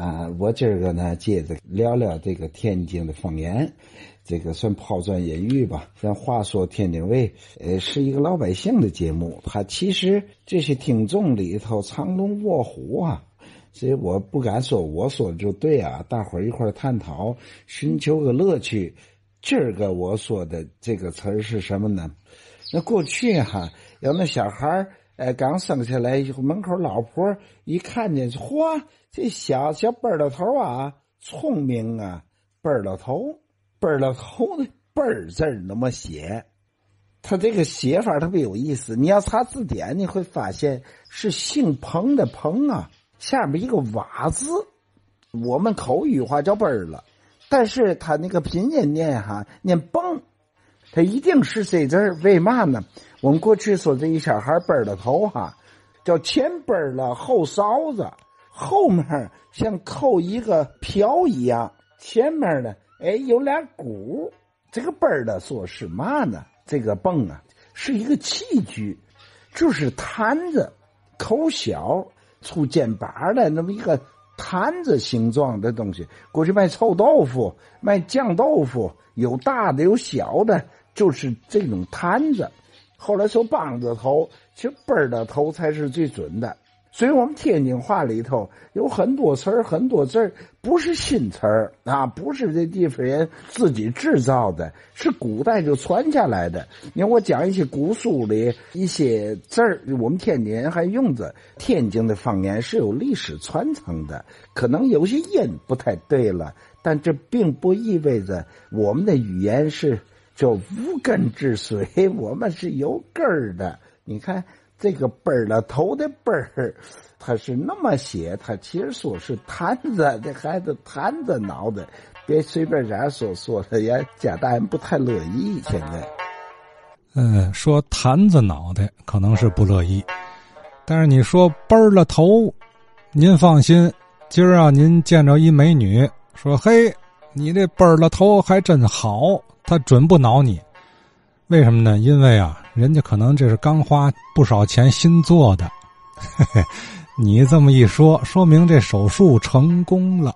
啊，我今儿个呢，接着聊聊这个天津的方言，这个算抛砖引玉吧。咱话说天津卫，呃，是一个老百姓的节目，他其实这些听众里头藏龙卧虎啊，所以我不敢说我说的就对啊。大伙儿一块儿探讨，寻求个乐趣。今儿个我说的这个词儿是什么呢？那过去哈，有那小孩儿。哎，刚生下来以后，门口老婆一看见，嚯，这小小笨老头啊，聪明啊，笨老头，笨老头的笨字那么写，他这个写法特别有意思。你要查字典，你会发现是姓彭的彭啊，下面一个瓦字，我们口语化叫笨了，但是他那个拼音念哈念蹦，他一定是这字为嘛呢？我们过去说这一小孩背的头哈，叫前背了后勺子，后面像扣一个瓢一样，前面呢，哎有俩鼓，这个背的说是嘛呢？这个泵啊是一个器具，就是坛子，口小粗肩膀的那么一个坛子形状的东西。过去卖臭豆腐、卖酱豆腐，有大的有小的，就是这种坛子。后来说梆子头，其实奔儿的头才是最准的。所以我们天津话里头有很多词儿、很多字儿不是新词儿啊，不是这地方人自己制造的，是古代就传下来的。你看我讲一些古书里一些字儿，我们天津人还用着。天津的方言是有历史传承的，可能有些音不太对了，但这并不意味着我们的语言是。叫无根之水，我们是有根儿的。你看这个“奔了头”的“奔儿”，他是那么写，他其实说是坛子，这孩子坛子脑袋，别随便这样说，说的也家大人不太乐意。现在，嗯，说坛子脑袋可能是不乐意，但是你说“奔了头”，您放心，今儿啊，您见着一美女，说：“嘿，你这奔了头还真好。”他准不挠你，为什么呢？因为啊，人家可能这是刚花不少钱新做的。嘿嘿你这么一说，说明这手术成功了。